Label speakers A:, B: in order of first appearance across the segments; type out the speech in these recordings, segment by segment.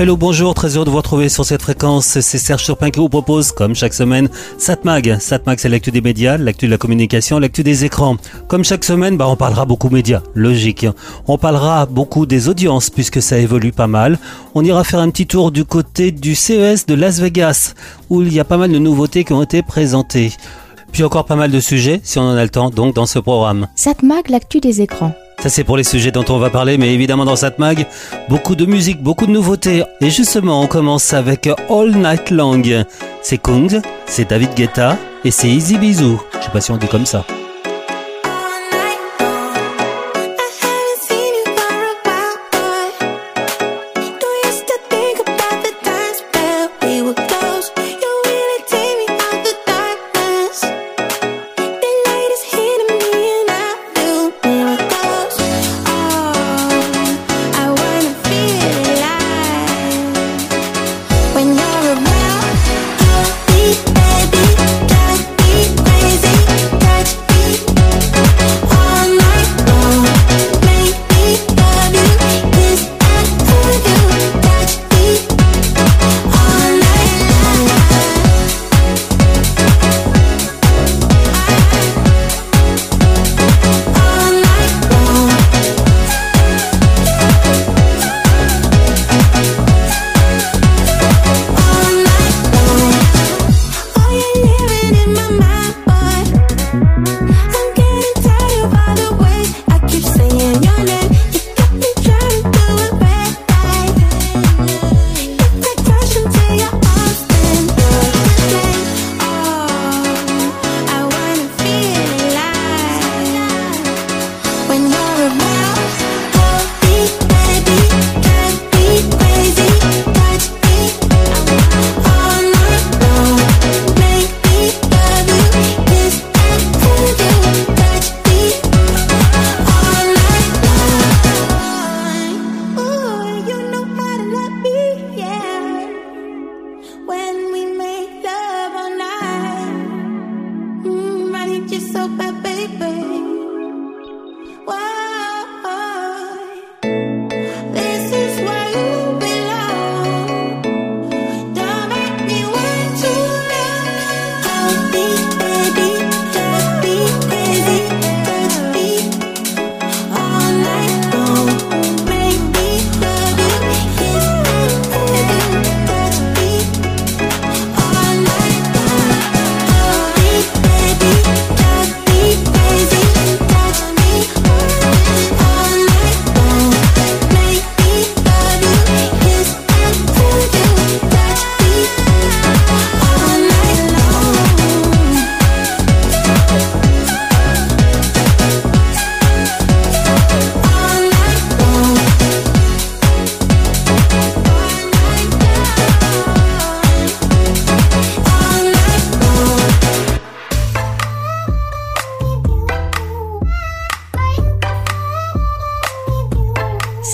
A: Hello, bonjour, très heureux de vous retrouver sur cette fréquence. C'est Serge Surpin qui vous propose, comme chaque semaine, Satmag. Satmag, c'est l'actu des médias, l'actu de la communication, l'actu des écrans. Comme chaque semaine, bah, on parlera beaucoup médias, logique. On parlera beaucoup des audiences, puisque ça évolue pas mal. On ira faire un petit tour du côté du CES de Las Vegas, où il y a pas mal de nouveautés qui ont été présentées. Puis encore pas mal de sujets, si on en a le temps, donc dans ce programme.
B: Satmag, l'actu des écrans.
A: Ça c'est pour les sujets dont on va parler, mais évidemment dans cette mag, beaucoup de musique, beaucoup de nouveautés. Et justement, on commence avec All Night Long. C'est Kung, c'est David Guetta et c'est Easy Bisou. Je sais pas si on dit comme ça.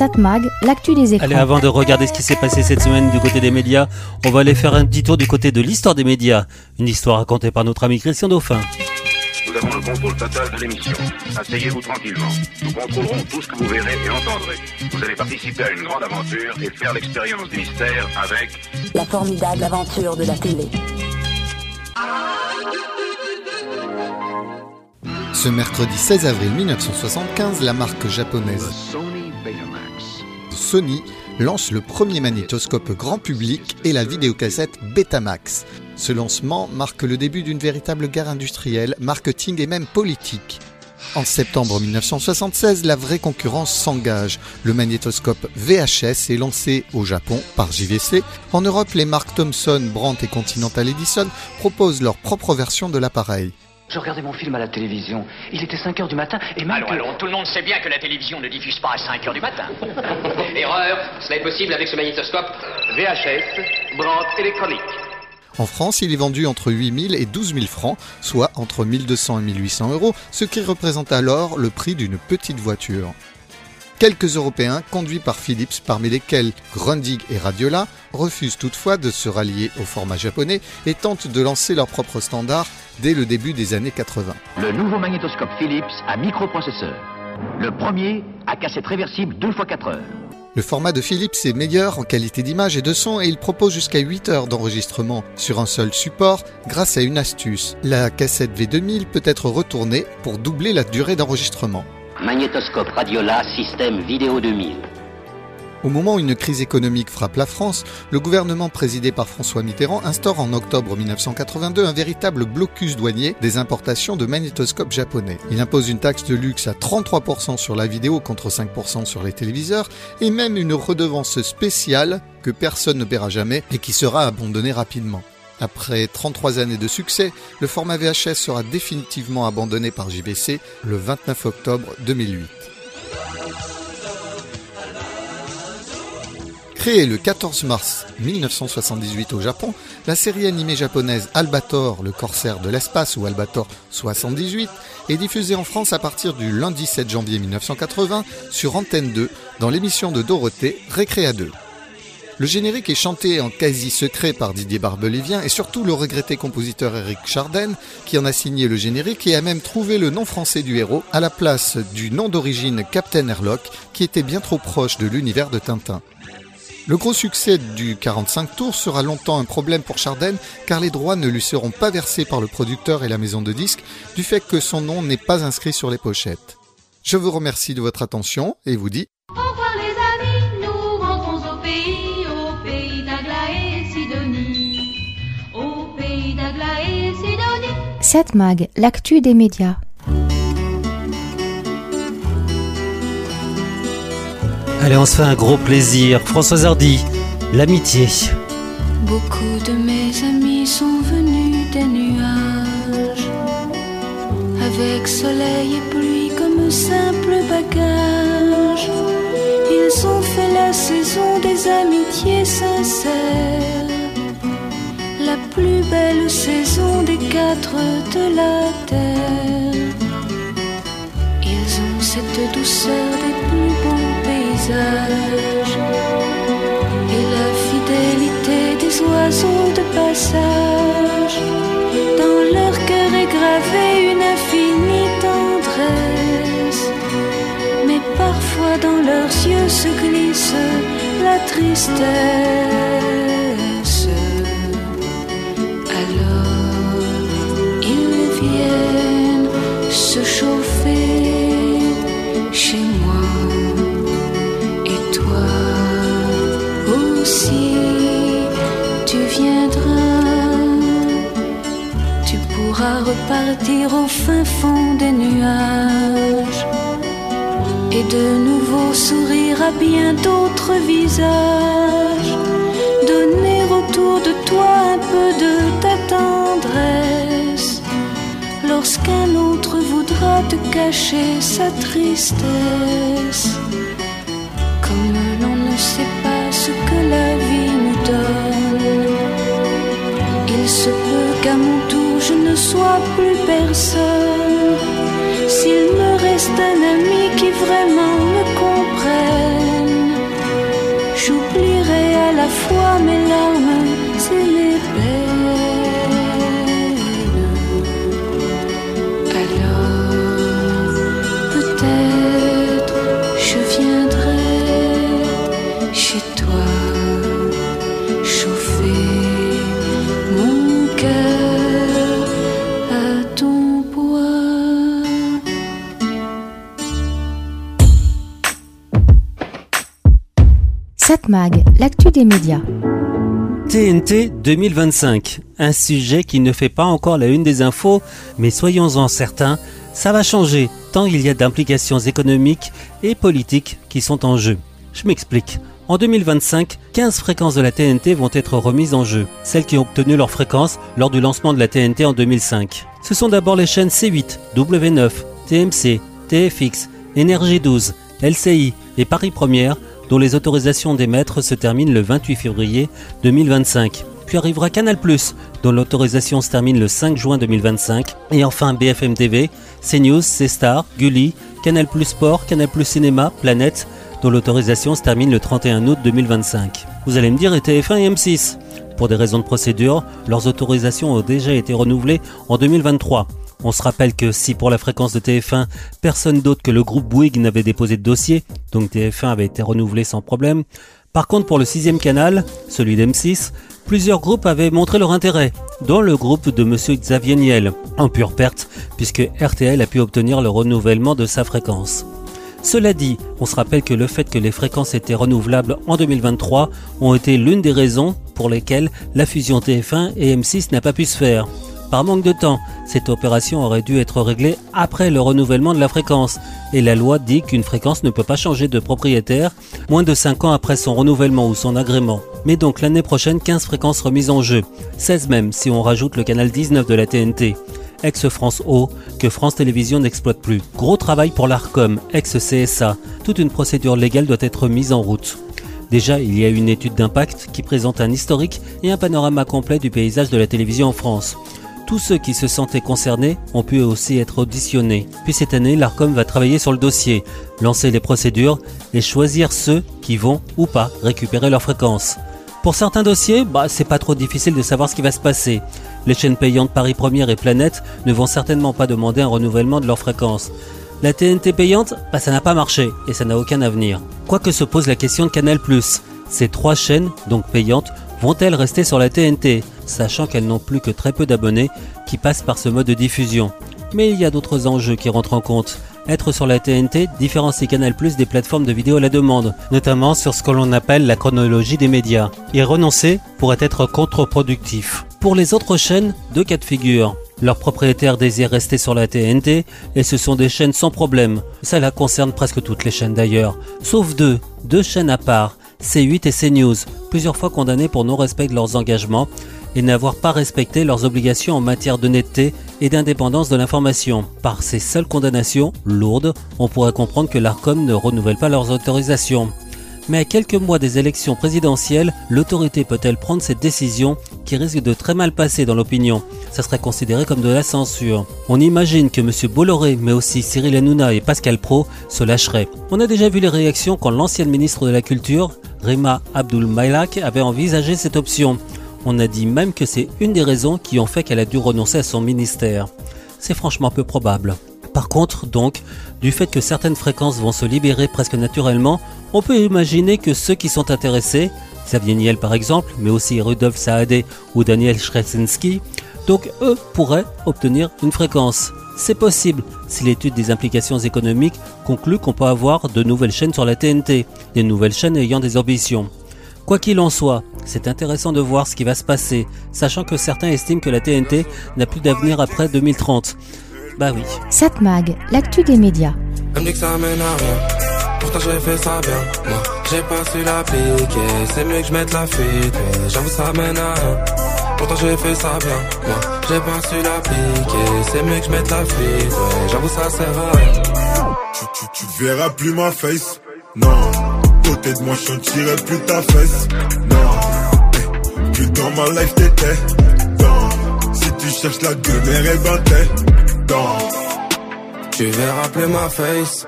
B: Satmag, l'actu des écrans.
A: Allez, avant de regarder ce qui s'est passé cette semaine du côté des médias, on va aller faire un petit tour du côté de l'histoire des médias. Une histoire racontée par notre ami Christian Dauphin.
C: Nous avons le contrôle total de l'émission. Asseyez-vous tranquillement. Nous contrôlerons tout ce que vous verrez et entendrez. Vous allez participer à une grande aventure et faire l'expérience du mystère avec
D: La formidable aventure de la télé.
E: Ce mercredi 16 avril 1975, la marque japonaise
C: Sony
E: lance le premier magnétoscope grand public et la vidéocassette Betamax. Ce lancement marque le début d'une véritable guerre industrielle, marketing et même politique. En septembre 1976, la vraie concurrence s'engage. Le magnétoscope VHS est lancé au Japon par JVC. En Europe, les marques Thomson, Brandt et Continental Edison proposent leur propre version de l'appareil.
F: Je regardais mon film à la télévision. Il était 5 heures du matin et que-
G: allons, tout le monde sait bien que la télévision ne diffuse pas à 5 heures du matin. Erreur, cela est possible avec ce magnétoscope. VHS, Brandt électronique.
E: En France, il est vendu entre 8000 et 12 000 francs, soit entre 1200 et 1800 euros, ce qui représente alors le prix d'une petite voiture. Quelques Européens, conduits par Philips, parmi lesquels Grundig et Radiola, refusent toutefois de se rallier au format japonais et tentent de lancer leur propre standard dès le début des années 80.
H: Le nouveau magnétoscope Philips à microprocesseur. Le premier à cassette réversible 2 x 4 heures.
E: Le format de Philips est meilleur en qualité d'image et de son et il propose jusqu'à 8 heures d'enregistrement sur un seul support grâce à une astuce. La cassette V2000 peut être retournée pour doubler la durée d'enregistrement.
I: Magnétoscope Radiola Système Vidéo 2000.
E: Au moment où une crise économique frappe la France, le gouvernement présidé par François Mitterrand instaure en octobre 1982 un véritable blocus douanier des importations de magnétoscopes japonais. Il impose une taxe de luxe à 33% sur la vidéo contre 5% sur les téléviseurs et même une redevance spéciale que personne ne paiera jamais et qui sera abandonnée rapidement. Après 33 années de succès, le format VHS sera définitivement abandonné par JVC le 29 octobre 2008. Créée le 14 mars 1978 au Japon, la série animée japonaise Albator, le corsaire de l'espace ou Albator 78 est diffusée en France à partir du lundi 7 janvier 1980 sur Antenne 2 dans l'émission de Dorothée Récréa 2. Le générique est chanté en quasi secret par Didier Barbelivien et surtout le regretté compositeur Eric Charden qui en a signé le générique et a même trouvé le nom français du héros à la place du nom d'origine Captain Airlock qui était bien trop proche de l'univers de Tintin. Le gros succès du 45 tours sera longtemps un problème pour Charden car les droits ne lui seront pas versés par le producteur et la maison de disques du fait que son nom n'est pas inscrit sur les pochettes. Je vous remercie de votre attention et vous dis
J: Mag, l'actu des médias.
K: Allez, on se fait un gros plaisir. Françoise Hardy, l'amitié.
L: Beaucoup de mes amis sont venus des nuages, avec soleil et pluie comme simple bagage. Ils ont fait la saison des amitiés sincères, la plus belle saison des de la terre. Ils ont cette douceur des plus beaux paysages et la fidélité des oiseaux de passage. Dans leur cœur est gravée une infinie tendresse, mais parfois dans leurs yeux se glisse la tristesse. Se chauffer chez moi. Et toi aussi, tu viendras. Tu pourras repartir au fin fond des nuages et de nouveau sourire à bien d'autres visages. Donner autour de toi un peu de ta tendresse lorsqu'un autre te cacher sa tristesse. Comme l'on ne sait pas ce que la vie nous donne, il se peut qu'à mon tour je ne sois plus personne. S'il me reste un ami qui vraiment me comprenne, j'oublierai à la fois mes larmes
J: L'actu des médias.
K: TNT 2025, un sujet qui ne fait pas encore la une des infos, mais soyons-en certains, ça va changer tant il y a d'implications économiques et politiques qui sont en jeu. Je m'explique. En 2025, 15 fréquences de la TNT vont être remises en jeu, celles qui ont obtenu leur fréquence lors du lancement de la TNT en 2005. Ce sont d'abord les chaînes C8, W9, TMC, TFX, Énergie 12, LCI et Paris Première dont les autorisations d'émettre se terminent le 28 février 2025. Puis arrivera Canal+, dont l'autorisation se termine le 5 juin 2025. Et enfin BFM TV, CNews, C-Star, Gulli, Canal Sport, Canal Cinéma, Planète, dont l'autorisation se termine le 31 août 2025. Vous allez me dire et TF1 et M6 Pour des raisons de procédure, leurs autorisations ont déjà été renouvelées en 2023. On se rappelle que si pour la fréquence de TF1, personne d'autre que le groupe Bouygues n'avait déposé de dossier, donc TF1 avait été renouvelé sans problème, par contre, pour le sixième canal, celui d'M6, plusieurs groupes avaient montré leur intérêt, dont le groupe de M. Xavier Niel, en pure perte, puisque RTL a pu obtenir le renouvellement de sa fréquence. Cela dit, on se rappelle que le fait que les fréquences étaient renouvelables en 2023 ont été l'une des raisons pour lesquelles la fusion TF1 et M6 n'a pas pu se faire. Par manque de temps, cette opération aurait dû être réglée après le renouvellement de la fréquence. Et la loi dit qu'une fréquence ne peut pas changer de propriétaire moins de 5 ans après son renouvellement ou son agrément. Mais donc l'année prochaine, 15 fréquences remises en jeu. 16 même si on rajoute le canal 19 de la TNT ex-France O, que France Télévisions n'exploite plus. Gros travail pour l'ARCOM, ex-CSA. Toute une procédure légale doit être mise en route. Déjà, il y a une étude d'impact qui présente un historique et un panorama complet du paysage de la télévision en France. Tous ceux qui se sentaient concernés ont pu aussi être auditionnés. Puis cette année, l'ARCOM va travailler sur le dossier, lancer les procédures et choisir ceux qui vont ou pas récupérer leur fréquence. Pour certains dossiers, bah, c'est pas trop difficile de savoir ce qui va se passer. Les chaînes payantes Paris Première et Planète ne vont certainement pas demander un renouvellement de leur fréquence. La TNT payante, bah, ça n'a pas marché et ça n'a aucun avenir. Quoique se pose la question de Canal+. Ces trois chaînes, donc payantes, vont-elles rester sur la TNT sachant qu'elles n'ont plus que très peu d'abonnés qui passent par ce mode de diffusion? Mais il y a d'autres enjeux qui rentrent en compte. Être sur la TNT différencie Canal Plus des plateformes de vidéo à la demande, notamment sur ce que l'on appelle la chronologie des médias. Y renoncer pourrait être contre-productif. Pour les autres chaînes, deux cas de figure. Leurs propriétaires désirent rester sur la TNT et ce sont des chaînes sans problème. Cela concerne presque toutes les chaînes d'ailleurs. Sauf deux, deux chaînes à part, C8 et CNews, plusieurs fois condamnées pour non-respect de leurs engagements et n'avoir pas respecté leurs obligations en matière d'honnêteté et d'indépendance de l'information. Par ces seules condamnations, lourdes, on pourrait comprendre que l'ARCOM ne renouvelle pas leurs autorisations. Mais à quelques mois des élections présidentielles, l'autorité peut-elle prendre cette décision qui risque de très mal passer dans l'opinion? Ça serait considéré comme de la censure. On imagine que M. Bolloré, mais aussi Cyril Hanouna et Pascal Pro se lâcheraient. On a déjà vu les réactions quand l'ancienne ministre de la Culture, Rima Abdul Mailak, avait envisagé cette option. On a dit même que c'est une des raisons qui ont fait qu'elle a dû renoncer à son ministère. C'est franchement peu probable. Par contre, donc, du fait que certaines fréquences vont se libérer presque naturellement, on peut imaginer que ceux qui sont intéressés, Xavier Niel par exemple, mais aussi Rudolf Saadé ou Daniel Schresinski, donc eux pourraient obtenir une fréquence. C'est possible si l'étude des implications économiques conclut qu'on peut avoir de nouvelles chaînes sur la TNT, des nouvelles chaînes ayant des ambitions. Quoi qu'il en soit, c'est intéressant de voir ce qui va se passer, sachant que certains estiment que la TNT n'a plus d'avenir après 2030. Bah oui.
J: Satmag, l'actu des médias.
M: Pourtant j'ai fait ça bien. Moi, j'ai pas su l'appliquer. C'est mieux que je mette la fuite. Mais j'avoue ça mène à rien. Pourtant j'ai fait ça bien. Moi, j'ai pas su l'appliquer. C'est mieux que je mette la fuite. Ouais, j'avoue ça sert à rien.
N: Tu, tu, tu verras plus ma face. Non. Côté de moi, je sentirai plus ta fesse. Non. Eh, Plus dans ma life t'étais. Non. Si tu cherches la demeure, eh ben t'es. Dans.
M: Tu verras plus ma face.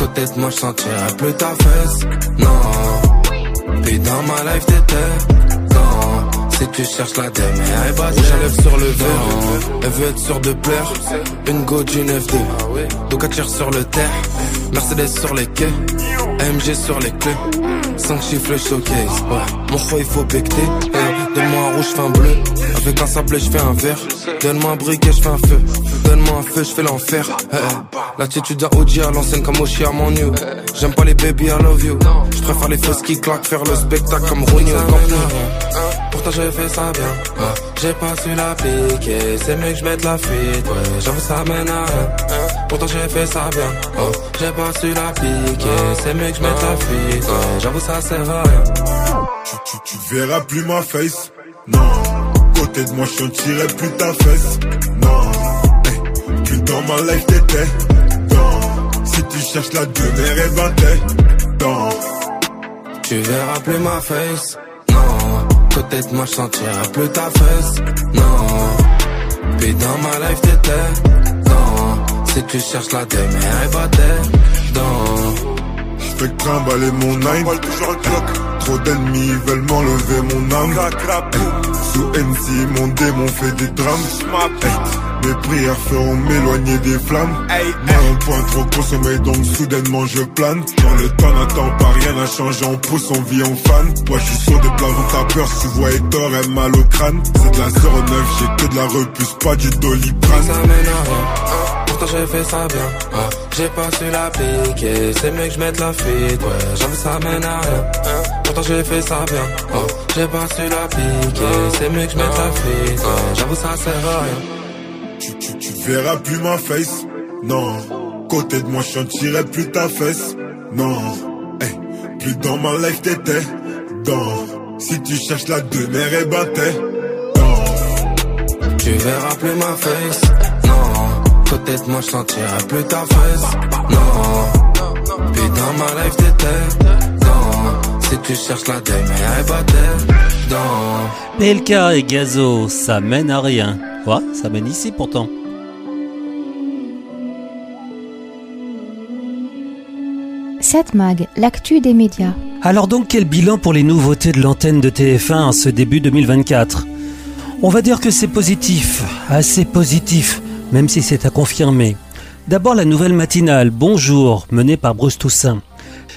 M: De moi, je sentirai plus ta fesse. Non. Puis dans ma life t'étais. Non. Si tu cherches la demeure, eh ben j'enlève sur le verre. Elle veut être sûre de plaire. Une go d'une FD. Donc elle tire sur le terre. Mercedes sur les quais. AMG sur les clés. 5 chiffres showcase. Ouais. Mon choix il faut becter. Donne-moi un rouge, je fais un bleu. Avec un sablé, je fais un vert. Donne-moi un briquet, je fais un feu. Donne-moi un feu, je fais l'enfer. Eh, eh. L'attitude d'un OG à l'ancienne comme Oshi à mon new. J'aime pas les baby, I love you. Je préfère les fausses qui claquent, faire le spectacle comme Rooney au Nou. Pourtant j'ai fait ça bien. J'ai pas su l'appliquer. C'est mieux que je mette la fuite. J'avoue ça mène à rien. Pourtant j'ai fait ça bien. J'ai pas su l'appliquer. C'est mieux que je mette la fuite. J'avoue ça sert à rien.
N: Tu, tu, tu verras plus ma face. Non. Côté de moi, je sentirai plus ta fesse. Non. Plus dans ma life t'étais. Non. Si tu cherches la demeure, eh ben t'es. Dans.
M: Tu verras plus ma face. Non. Côté de moi, je sentirai plus ta fesse. Non. Puis dans ma life t'étais. Non. Si tu cherches la demeure, va dedans.
N: J'fais trimballer mon nine, toujours un Trop d'ennemis veulent m'enlever mon âme. Sous MC, mon démon fait des drames. Mes prières feront m'éloigner des flammes. un point trop consommé, donc soudainement je plane. Dans le temps n'attend pas, rien n'a changé, on pousse, on vit, on fan. Moi je suis sur des plans, t'as peur, si tu vois Hector, elle mal au crâne. C'est de la 09, j'ai que de la repuce, pas du doliprane.
M: Ça mène à rien, pourtant j'ai fait ça bien. Ah, j'ai pas su l'appliquer, c'est mieux que je mette la fuite, ouais, j'avoue ça mène à rien. Pourtant j'ai fait ça bien, ah, j'ai pas su l'appliquer, c'est mieux que je mette la fuite, ouais, j'avoue ça sert à rien.
N: Tu, verras plus ma face, non. Côté de moi, je sentirai plus ta fesse, non. Hey, plus dans ma life t'étais, dans. Si tu cherches la demeure et battais,
M: non. Tu verras plus ma face, non. Côté de moi, je sentirai plus ta fesse, non. Plus dans ma life t'étais. Si tu cherches la demeure et battais, non.
K: PLK et Gazo, ça mène à rien. Ouais, ça mène ici pourtant.
J: Cette mag, l'actu des médias.
K: Alors donc quel bilan pour les nouveautés de l'antenne de TF1 en ce début 2024 On va dire que c'est positif, assez positif, même si c'est à confirmer. D'abord la nouvelle matinale Bonjour, menée par Bruce Toussaint.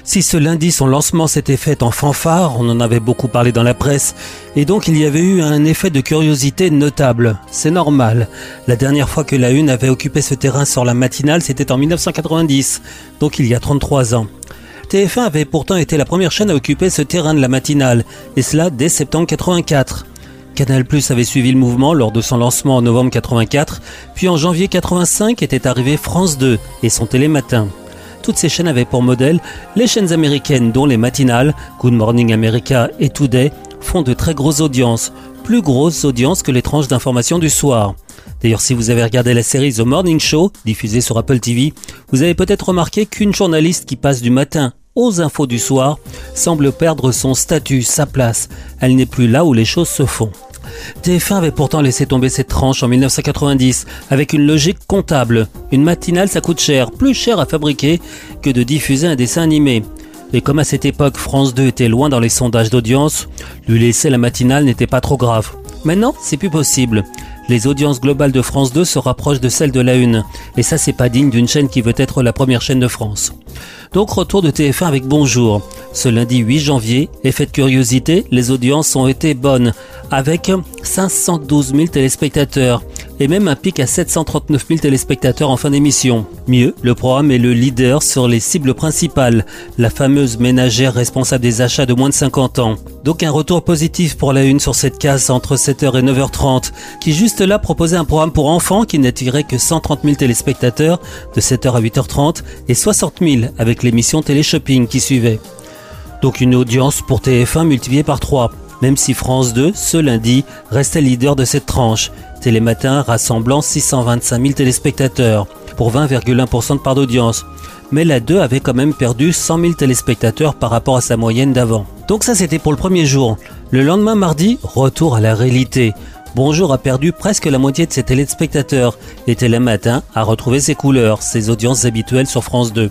K: Si ce lundi son lancement s'était fait en fanfare, on en avait beaucoup parlé dans la presse, et donc il y avait eu un effet de curiosité notable. C'est normal. La dernière fois que la Une avait occupé ce terrain sur la matinale, c'était en 1990, donc il y a 33 ans. TF1 avait pourtant été la première chaîne à occuper ce terrain de la matinale, et cela dès septembre 84. Canal Plus avait suivi le mouvement lors de son lancement en novembre 84, puis en janvier 85 était arrivé France 2 et son télématin. Toutes ces chaînes avaient pour modèle les chaînes américaines dont les matinales, Good Morning America et Today, font de très grosses audiences, plus grosses audiences que les tranches d'information du soir. D'ailleurs, si vous avez regardé la série The Morning Show, diffusée sur Apple TV, vous avez peut-être remarqué qu'une journaliste qui passe du matin aux infos du soir semble perdre son statut, sa place. Elle n'est plus là où les choses se font. TF1 avait pourtant laissé tomber cette tranche en 1990 avec une logique comptable. Une matinale ça coûte cher, plus cher à fabriquer que de diffuser un dessin animé. Et comme à cette époque France 2 était loin dans les sondages d'audience, lui laisser la matinale n'était pas trop grave. Maintenant, c'est plus possible. Les audiences globales de France 2 se rapprochent de celles de la Une. Et ça, c'est pas digne d'une chaîne qui veut être la première chaîne de France. Donc retour de TF1 avec Bonjour. Ce lundi 8 janvier, effet de curiosité, les audiences ont été bonnes, avec 512 000 téléspectateurs et même un pic à 739 000 téléspectateurs en fin d'émission. Mieux, le programme est le leader sur les cibles principales, la fameuse ménagère responsable des achats de moins de 50 ans. Donc un retour positif pour la une sur cette case entre 7h et 9h30, qui juste là proposait un programme pour enfants qui n'attirait que 130 000 téléspectateurs de 7h à 8h30 et 60 000 avec l'émission Télé-Shopping qui suivait. Donc une audience pour TF1 multipliée par 3, même si France 2, ce lundi, restait leader de cette tranche. Télématin rassemblant 625 000 téléspectateurs pour 20,1% de part d'audience. Mais la 2 avait quand même perdu 100 000 téléspectateurs par rapport à sa moyenne d'avant. Donc ça c'était pour le premier jour. Le lendemain mardi, retour à la réalité. Bonjour a perdu presque la moitié de ses téléspectateurs et Télématin a retrouvé ses couleurs, ses audiences habituelles sur France 2.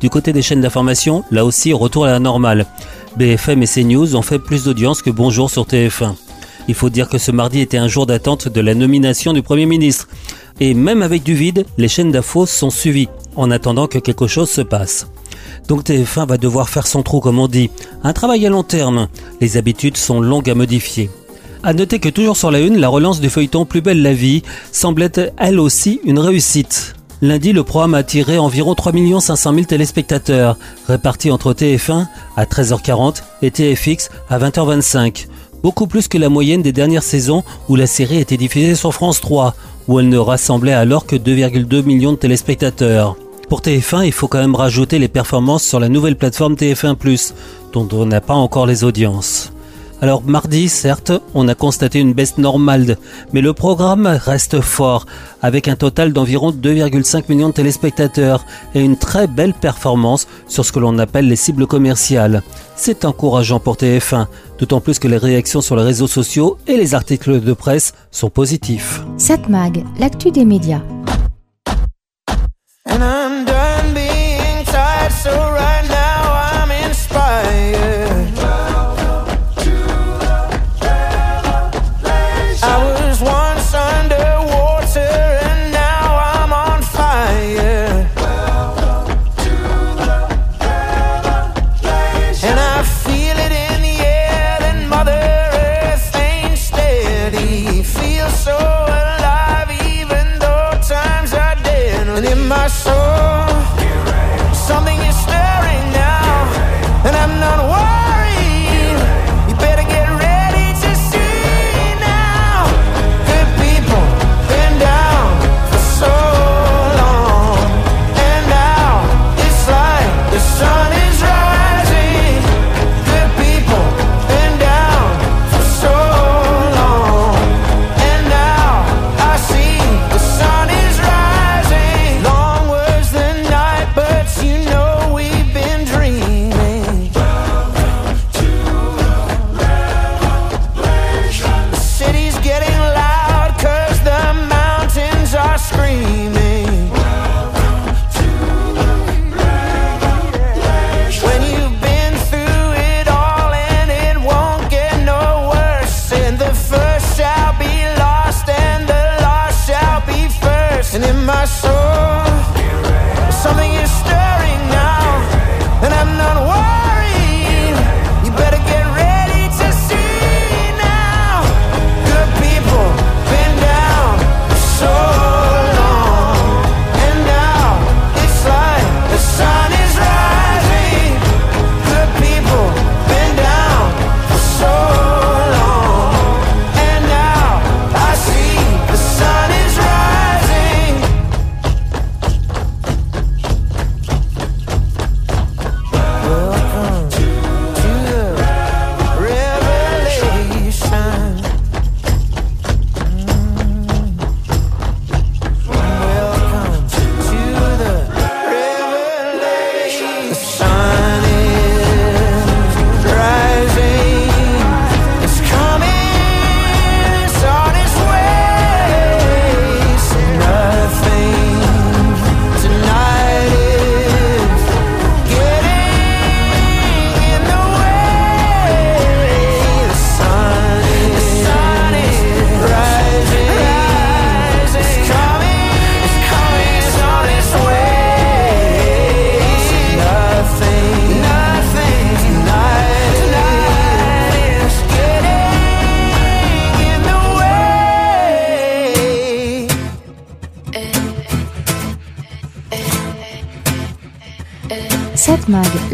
K: Du côté des chaînes d'information, là aussi, retour à la normale. BFM et CNews ont fait plus d'audience que Bonjour sur TF1. Il faut dire que ce mardi était un jour d'attente de la nomination du Premier ministre. Et même avec du vide, les chaînes d'infos sont suivies, en attendant que quelque chose se passe. Donc TF1 va devoir faire son trou, comme on dit. Un travail à long terme. Les habitudes sont longues à modifier. À noter que toujours sur la une, la relance du feuilleton Plus belle la vie semble être elle aussi une réussite. Lundi, le programme a attiré environ 3 500 000 téléspectateurs, répartis entre TF1 à 13h40 et TFX à 20h25. Beaucoup plus que la moyenne des dernières saisons où la série était diffusée sur France 3, où elle ne rassemblait alors que 2,2 millions de téléspectateurs. Pour TF1, il faut quand même rajouter les performances sur la nouvelle plateforme TF1+, dont on n'a pas encore les audiences. Alors mardi, certes, on a constaté une baisse normale, mais le programme reste fort, avec un total d'environ 2,5 millions de téléspectateurs et une très belle performance sur ce que l'on appelle les cibles commerciales. C'est encourageant pour TF1, d'autant plus que les réactions sur les réseaux sociaux et les articles de presse sont positifs.
J: Cette mag, l'actu des médias.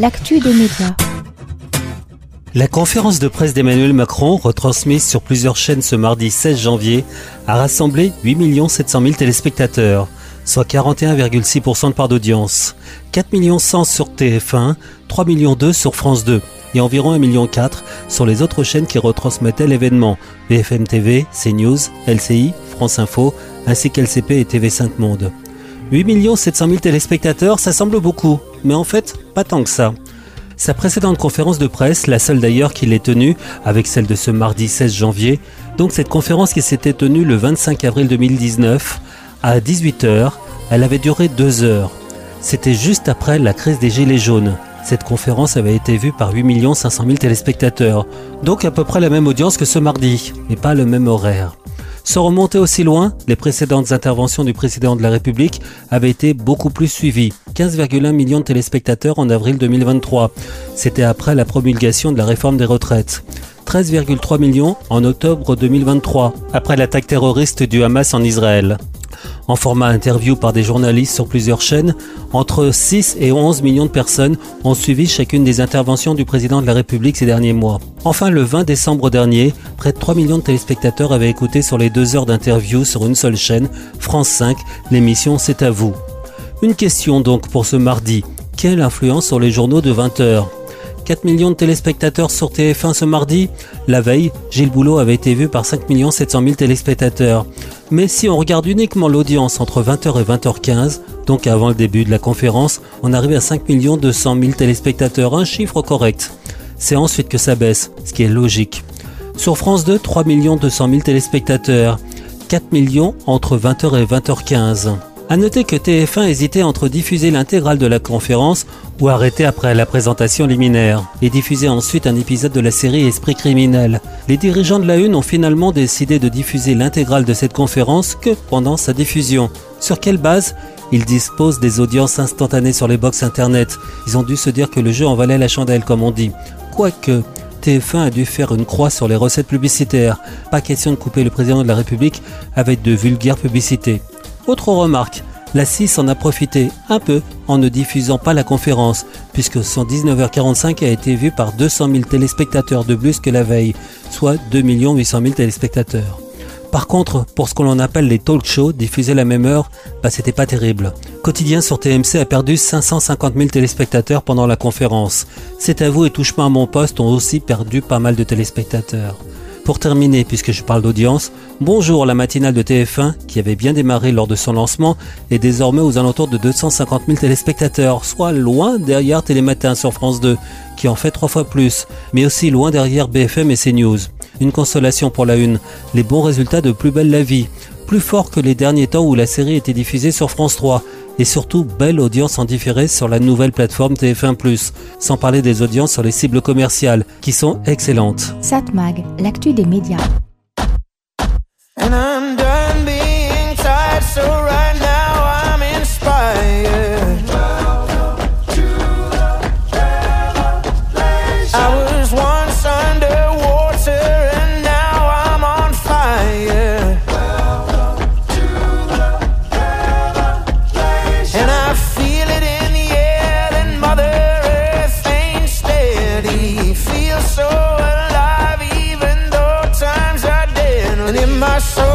J: L'actu des médias.
K: La conférence de presse d'Emmanuel Macron, retransmise sur plusieurs chaînes ce mardi 16 janvier, a rassemblé 8 700 000 téléspectateurs, soit 41,6% de part d'audience, 4 100 sur TF1, 3 2 sur France 2 et environ 1,4 million sur les autres chaînes qui retransmettaient l'événement, BFM TV, CNews, LCI, France Info, ainsi qu'LCP et TV5 Monde. 8 700 000 téléspectateurs, ça semble beaucoup, mais en fait, pas tant que ça. Sa précédente conférence de presse, la seule d'ailleurs qu'il ait tenue, avec celle de ce mardi 16 janvier, donc cette conférence qui s'était tenue le 25 avril 2019, à 18h, elle avait duré deux heures. C'était juste après la crise des Gilets jaunes. Cette conférence avait été vue par 8 500 000 téléspectateurs, donc à peu près la même audience que ce mardi, mais pas le même horaire. Sans remonter aussi loin, les précédentes interventions du président de la République avaient été beaucoup plus suivies. 15,1 millions de téléspectateurs en avril 2023. C'était après la promulgation de la réforme des retraites. 13,3 millions en octobre 2023, après l'attaque terroriste du Hamas en Israël en format interview par des journalistes sur plusieurs chaînes, entre 6 et 11 millions de personnes ont suivi chacune des interventions du président de la République ces derniers mois. Enfin, le 20 décembre dernier, près de 3 millions de téléspectateurs avaient écouté sur les deux heures d'interview sur une seule chaîne, France 5, l'émission C'est à vous. Une question donc pour ce mardi. Quelle influence sur les journaux de 20 heures? 4 millions de téléspectateurs sur TF1 ce mardi. La veille, Gilles Boulot avait été vu par 5 700 000 téléspectateurs. Mais si on regarde uniquement l'audience entre 20h et 20h15, donc avant le début de la conférence, on arrive à 5 200 000 téléspectateurs, un chiffre correct. C'est ensuite que ça baisse, ce qui est logique. Sur France 2, 3 200 000 téléspectateurs, 4 millions entre 20h et 20h15. À noter que TF1 hésitait entre diffuser l'intégrale de la conférence ou arrêter après la présentation liminaire et diffuser ensuite un épisode de la série Esprit criminel. Les dirigeants de la Une ont finalement décidé de diffuser l'intégrale de cette conférence que pendant sa diffusion. Sur quelle base? Ils disposent des audiences instantanées sur les box internet. Ils ont dû se dire que le jeu en valait la chandelle comme on dit. Quoique, TF1 a dû faire une croix sur les recettes publicitaires. Pas question de couper le président de la République avec de vulgaires publicités. Autre remarque, la 6 en a profité un peu en ne diffusant pas la conférence, puisque son 19h45 a été vu par 200 000 téléspectateurs de plus que la veille, soit 2 800 000 téléspectateurs. Par contre, pour ce qu'on appelle les talk shows diffusés la même heure, bah c'était pas terrible. Quotidien sur TMC a perdu 550 000 téléspectateurs pendant la conférence. C'est à vous et Touche-moi à mon poste ont aussi perdu pas mal de téléspectateurs. Pour terminer, puisque je parle d'audience, bonjour la matinale de TF1, qui avait bien démarré lors de son lancement, est désormais aux alentours de 250 000 téléspectateurs, soit loin derrière Télématin sur France 2, qui en fait trois fois plus, mais aussi loin derrière BFM et CNews. Une consolation pour la une, les bons résultats de Plus belle la vie, plus fort que les derniers temps où la série était diffusée sur France 3, et surtout belle audience en différé sur la nouvelle plateforme TF1+, sans parler des audiences sur les cibles commerciales, qui sont excellentes.
J: Satmag, l'actu des médias. Mag,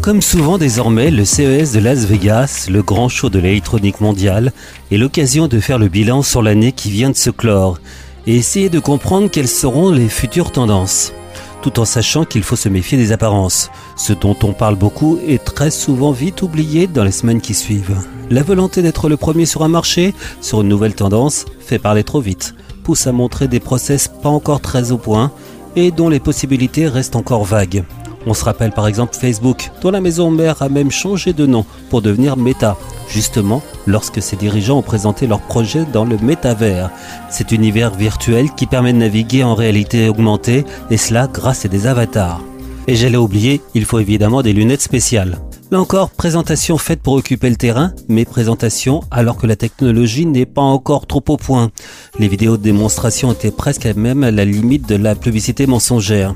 K: Comme souvent désormais, le CES de Las Vegas, le grand show de l'électronique mondiale, est l'occasion de faire le bilan sur l'année qui vient de se clore et essayer de comprendre quelles seront les futures tendances. Tout en sachant qu'il faut se méfier des apparences, ce dont on parle beaucoup est très souvent vite oublié dans les semaines qui suivent. La volonté d'être le premier sur un marché, sur une nouvelle tendance, fait parler trop vite pousse à montrer des process pas encore très au point et dont les possibilités restent encore vagues. On se rappelle par exemple Facebook, dont la maison mère a même changé de nom pour devenir Meta, justement lorsque ses dirigeants ont présenté leur projet dans le métavers, cet univers virtuel qui permet de naviguer en réalité augmentée, et cela grâce à des avatars. Et j'allais oublier, il faut évidemment des lunettes spéciales. Là encore, présentation faite pour occuper le terrain, mais présentation alors que la technologie n'est pas encore trop au point. Les vidéos de démonstration étaient presque même à la limite de la publicité mensongère.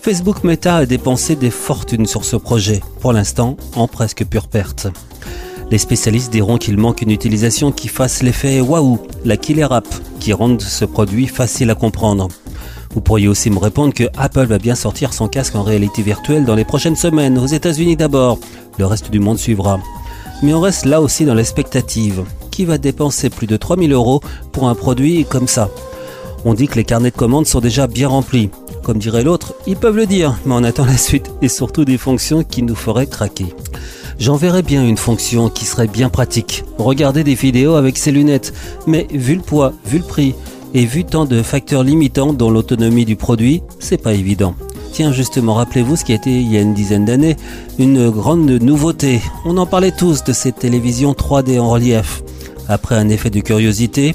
K: Facebook Meta a dépensé des fortunes sur ce projet, pour l'instant en presque pure perte. Les spécialistes diront qu'il manque une utilisation qui fasse l'effet waouh, la killer app, qui rende ce produit facile à comprendre. Vous pourriez aussi me répondre que Apple va bien sortir son casque en réalité virtuelle dans les prochaines semaines, aux États-Unis d'abord. Le reste du monde suivra. Mais on reste là aussi dans l'expectative. Qui va dépenser plus de 3000 euros pour un produit comme ça? On dit que les carnets de commandes sont déjà bien remplis. Comme dirait l'autre, ils peuvent le dire, mais on attend la suite et surtout des fonctions qui nous feraient craquer. J'enverrais bien une fonction qui serait bien pratique. Regarder des vidéos avec ses lunettes. Mais vu le poids, vu le prix, et vu tant de facteurs limitants dans l'autonomie du produit, c'est pas évident. Tiens, justement, rappelez-vous ce qui a été il y a une dizaine d'années une grande nouveauté. On en parlait tous de ces télévisions 3D en relief. Après un effet de curiosité,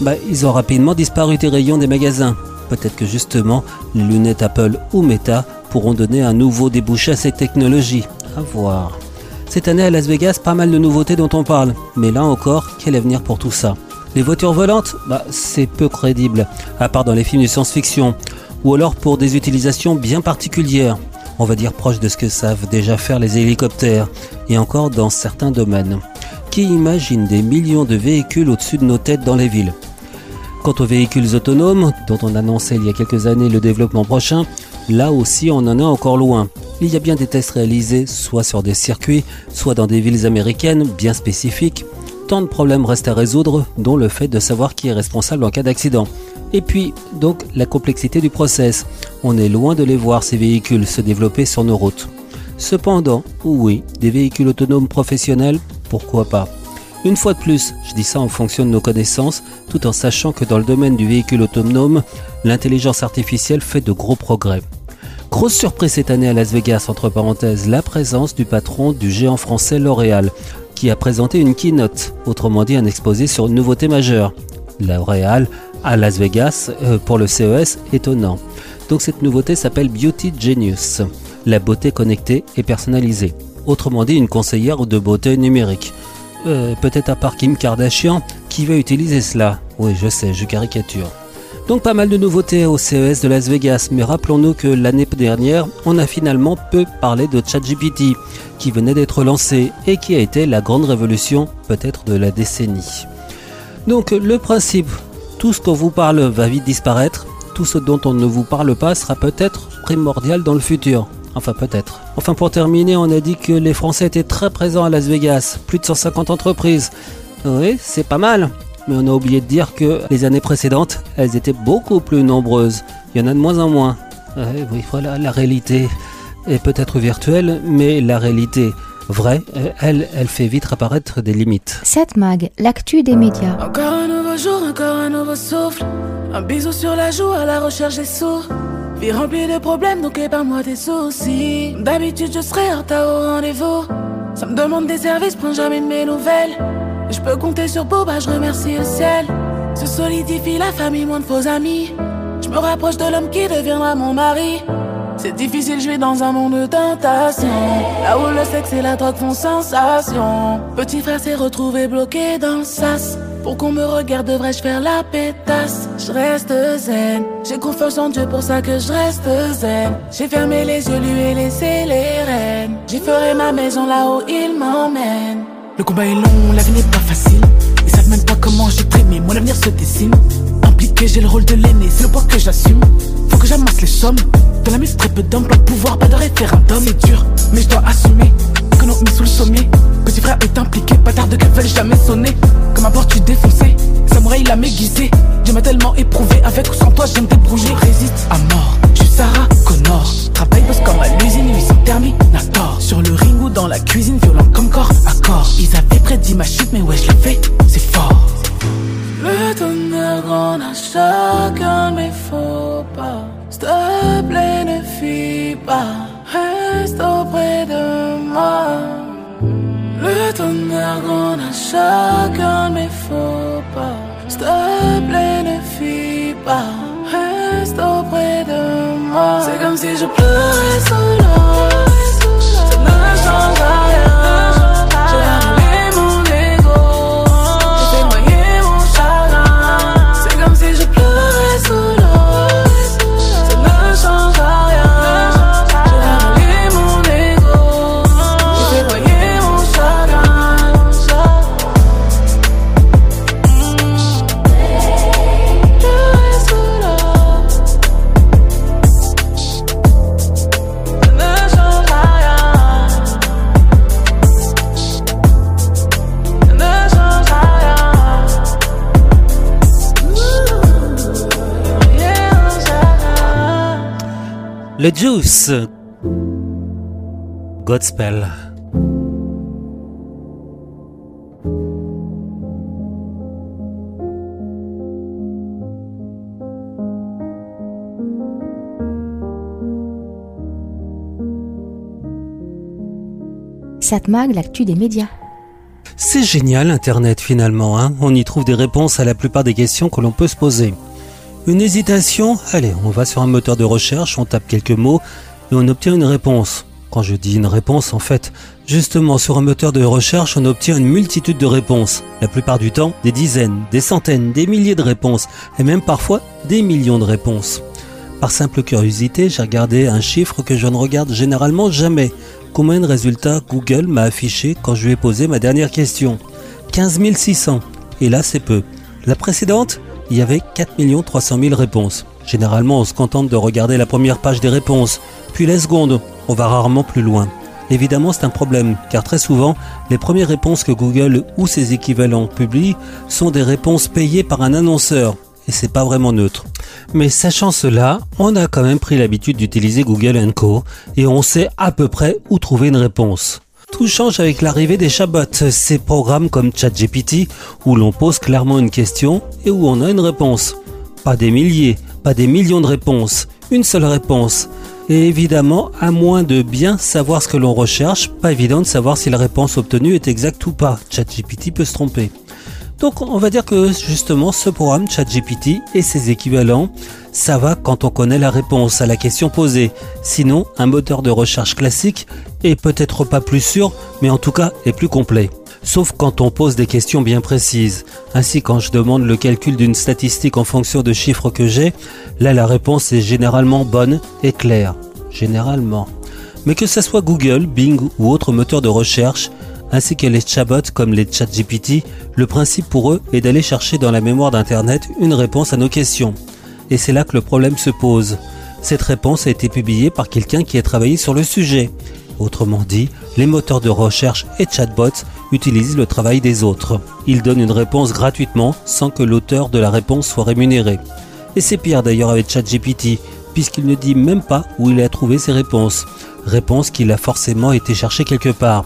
K: bah, ils ont rapidement disparu des rayons des magasins. Peut-être que justement, les lunettes Apple ou Meta pourront donner un nouveau débouché à cette technologie. À voir. Cette année à Las Vegas, pas mal de nouveautés dont on parle. Mais là encore, quel avenir pour tout ça? Les voitures volantes, bah, c'est peu crédible, à part dans les films de science-fiction, ou alors pour des utilisations bien particulières, on va dire proches de ce que savent déjà faire les hélicoptères, et encore dans certains domaines. Qui imagine des millions de véhicules au-dessus de nos têtes dans les villes? Quant aux véhicules autonomes, dont on annonçait il y a quelques années le développement prochain, là aussi on en est encore loin. Il y a bien des tests réalisés soit sur des circuits, soit dans des villes américaines bien spécifiques, tant de problèmes restent à résoudre, dont le fait de savoir qui est responsable en cas d'accident. Et puis, donc, la complexité du process. On est loin de les voir, ces véhicules, se développer sur nos routes. Cependant, oui, des véhicules autonomes professionnels, pourquoi pas? Une fois de plus, je dis ça en fonction de nos connaissances, tout en sachant que dans le domaine du véhicule autonome, l'intelligence artificielle fait de gros progrès. Grosse surprise cette année à Las Vegas, entre parenthèses, la présence du patron du géant français L'Oréal, qui a présenté une keynote, autrement dit un exposé sur une nouveauté majeure. L'Oréal à Las Vegas euh, pour le CES, étonnant. Donc cette nouveauté s'appelle Beauty Genius, la beauté connectée et personnalisée. Autrement dit une conseillère de beauté numérique. Euh, peut-être à part Kim Kardashian qui va utiliser cela. Oui, je sais, je caricature. Donc pas mal de nouveautés au CES de Las Vegas, mais rappelons-nous que l'année dernière, on a finalement peu parlé de ChatGPT, qui venait d'être lancé et qui a été la grande révolution peut-être de la décennie. Donc le principe, tout ce qu'on vous parle va vite disparaître, tout ce dont on ne vous parle pas sera peut-être primordial dans le futur. Enfin peut-être. Enfin pour terminer, on a dit que les Français étaient très présents à Las Vegas, plus de 150 entreprises. Oui, c'est pas mal mais on a oublié de dire que les années précédentes, elles étaient beaucoup plus nombreuses. Il y en a de moins en moins. oui, voilà, la réalité est peut-être virtuelle, mais la réalité vraie, euh, elle, elle fait vite apparaître des limites.
J: Cette mag, l'actu des médias.
O: Encore un nouveau jour, encore un nouveau souffle. Un bisou sur la joue à la recherche des sous. Vie remplie de problèmes, donc épargne-moi tes soucis. D'habitude, je serais en retard au rendez-vous. Ça me demande des services, prends jamais de mes nouvelles. Je peux compter sur Boba, je remercie le ciel. Se solidifie la famille, moins de faux amis. Je me rapproche de l'homme qui deviendra mon mari. C'est difficile, je vis dans un monde de tentation. Là où le sexe et la drogue font sensation. Petit frère s'est retrouvé bloqué dans le sas. Pour qu'on me regarde, devrais-je faire la pétasse? Je reste zen. J'ai confiance en Dieu pour ça que je reste zen. J'ai fermé les yeux, lui et laissé les rênes. J'y ferai ma maison là où il m'emmène. Le combat est long, la vie n'est pas facile. Ils savent même pas comment j'ai trémé, mon avenir se dessine. Impliqué, j'ai le rôle de l'aîné, c'est le poids que j'assume. Faut que j'amasse les sommes. Dans la mise, très peu d'hommes, pas de pouvoir, pas de référendum. C'est dur, mais je dois assumer. Économie sous le sommet. Petit frère est impliqué, pas tard de veulent jamais sonner. Comme un tu défoncé. Samouraï l'a m'aiguisé. Dieu m'a tellement éprouvé, avec ou sans toi, j'aime débrouiller. Résiste à mort, Sarah Connor. Travaille bosse comme à l'usine, lui sont terminator Sur le ring ou dans la cuisine, violent comme corps à corps. Ils avaient prédit ma chute, mais ouais je l'ai fait, c'est fort. Le tonnerre gronde à chacun de mes pas. S'il plaît ne fuis pas, reste auprès de moi. Le tonnerre gronde à chacun de mes pas. S'il plaît ne fuis pas. Moi. C'est comme si je pleurais l'eau. Ça ne change rien.
K: Le Juice. Godspell.
J: Satmag, l'actu des médias.
K: C'est génial Internet finalement, hein on y trouve des réponses à la plupart des questions que l'on peut se poser. Une hésitation Allez, on va sur un moteur de recherche, on tape quelques mots et on obtient une réponse. Quand je dis une réponse, en fait, justement sur un moteur de recherche, on obtient une multitude de réponses. La plupart du temps, des dizaines, des centaines, des milliers de réponses et même parfois des millions de réponses. Par simple curiosité, j'ai regardé un chiffre que je ne regarde généralement jamais. Combien de résultats Google m'a affiché quand je lui ai posé ma dernière question? 15 600. Et là, c'est peu. La précédente, il y avait 4 300 000 réponses. Généralement, on se contente de regarder la première page des réponses, puis la seconde, on va rarement plus loin. Évidemment, c'est un problème, car très souvent, les premières réponses que Google ou ses équivalents publient sont des réponses payées par un annonceur, et c'est pas vraiment neutre. Mais sachant cela, on a quand même pris l'habitude d'utiliser Google Co et on sait à peu près où trouver une réponse. Tout change avec l'arrivée des chatbots, ces programmes comme ChatGPT où l'on pose clairement une question et où on a une réponse. Pas des milliers, pas des millions de réponses, une seule réponse. Et évidemment, à moins de bien savoir ce que l'on recherche, pas évident de savoir si la réponse obtenue est exacte ou pas. ChatGPT peut se tromper. Donc on va dire que justement ce programme ChatGPT et ses équivalents, ça va quand on connaît la réponse à la question posée. Sinon, un moteur de recherche classique est peut-être pas plus sûr, mais en tout cas est plus complet. Sauf quand on pose des questions bien précises. Ainsi, quand je demande le calcul d'une statistique en fonction de chiffres que j'ai, là la réponse est généralement bonne et claire. Généralement. Mais que ce soit Google, Bing ou autre moteur de recherche, ainsi que les chatbots comme les ChatGPT, le principe pour eux est d'aller chercher dans la mémoire d'Internet une réponse à nos questions. Et c'est là que le problème se pose. Cette réponse a été publiée par quelqu'un qui a travaillé sur le sujet. Autrement dit, les moteurs de recherche et chatbots utilisent le travail des autres. Ils donnent une réponse gratuitement sans que l'auteur de la réponse soit rémunéré. Et c'est pire d'ailleurs avec ChatGPT, puisqu'il ne dit même pas où il a trouvé ses réponses. Réponses qu'il a forcément été chercher quelque part.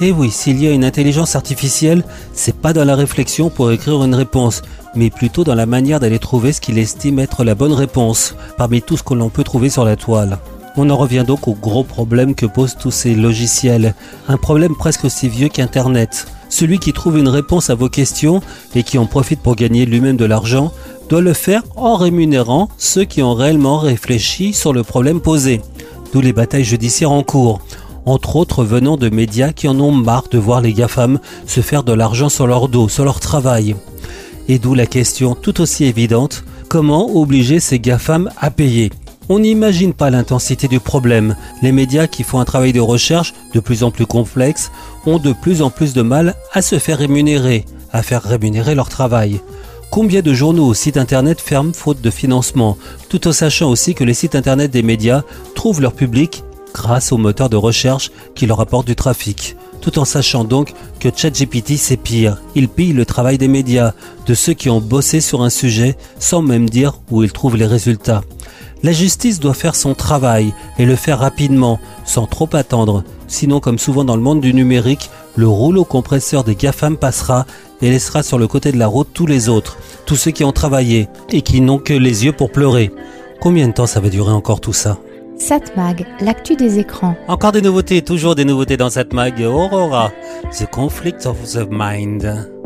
K: Et oui, s'il y a une intelligence artificielle, c'est pas dans la réflexion pour écrire une réponse, mais plutôt dans la manière d'aller trouver ce qu'il estime être la bonne réponse, parmi tout ce que l'on peut trouver sur la toile. On en revient donc au gros problème que posent tous ces logiciels, un problème presque aussi vieux qu'Internet. Celui qui trouve une réponse à vos questions et qui en profite pour gagner lui-même de l'argent doit le faire en rémunérant ceux qui ont réellement réfléchi sur le problème posé. D'où les batailles judiciaires en cours entre autres venant de médias qui en ont marre de voir les GAFAM se faire de l'argent sur leur dos, sur leur travail. Et d'où la question tout aussi évidente, comment obliger ces GAFAM à payer? On n'imagine pas l'intensité du problème. Les médias qui font un travail de recherche de plus en plus complexe ont de plus en plus de mal à se faire rémunérer, à faire rémunérer leur travail. Combien de journaux ou sites internet ferment faute de financement, tout en sachant aussi que les sites internet des médias trouvent leur public grâce aux moteurs de recherche qui leur apportent du trafic. Tout en sachant donc que ChatGPT c'est pire. Il pille le travail des médias, de ceux qui ont bossé sur un sujet sans même dire où ils trouvent les résultats. La justice doit faire son travail et le faire rapidement, sans trop attendre. Sinon, comme souvent dans le monde du numérique, le rouleau compresseur des GAFAM passera et laissera sur le côté de la route tous les autres, tous ceux qui ont travaillé et qui n'ont que les yeux pour pleurer. Combien de temps ça va durer encore tout ça?
B: Satmag, l'actu des écrans.
P: Encore des nouveautés, toujours des nouveautés dans Satmag. Aurora, The Conflict of the Mind.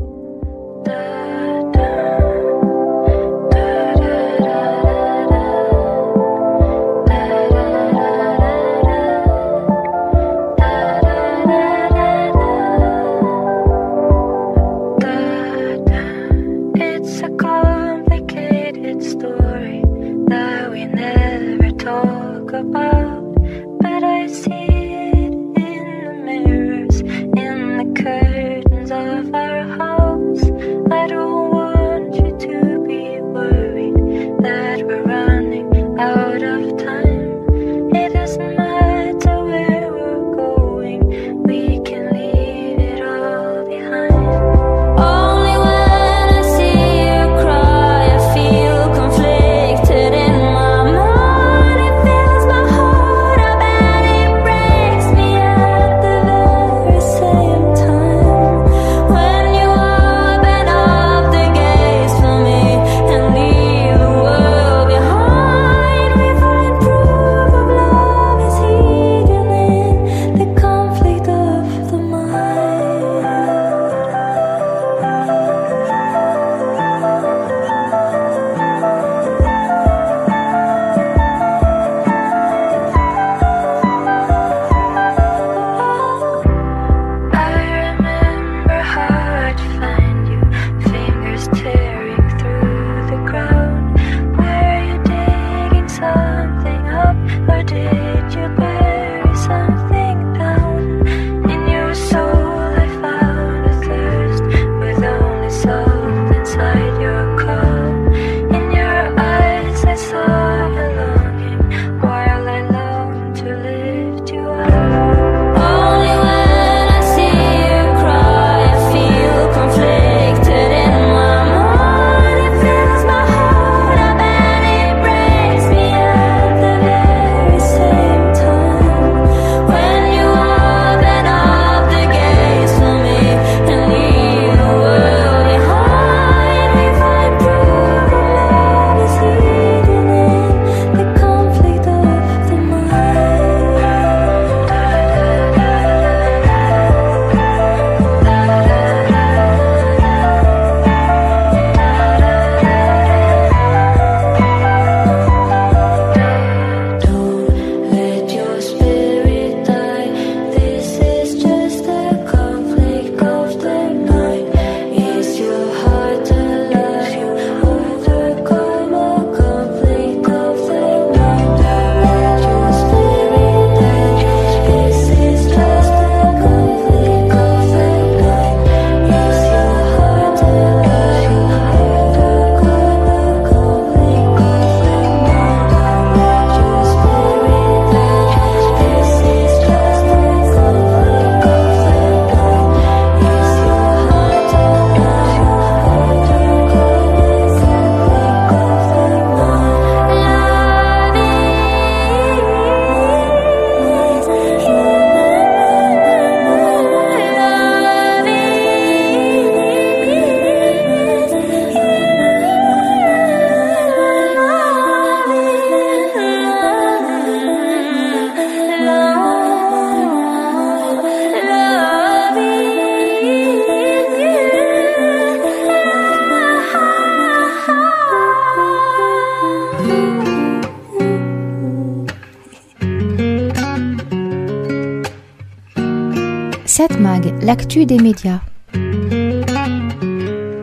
B: L'actu des médias.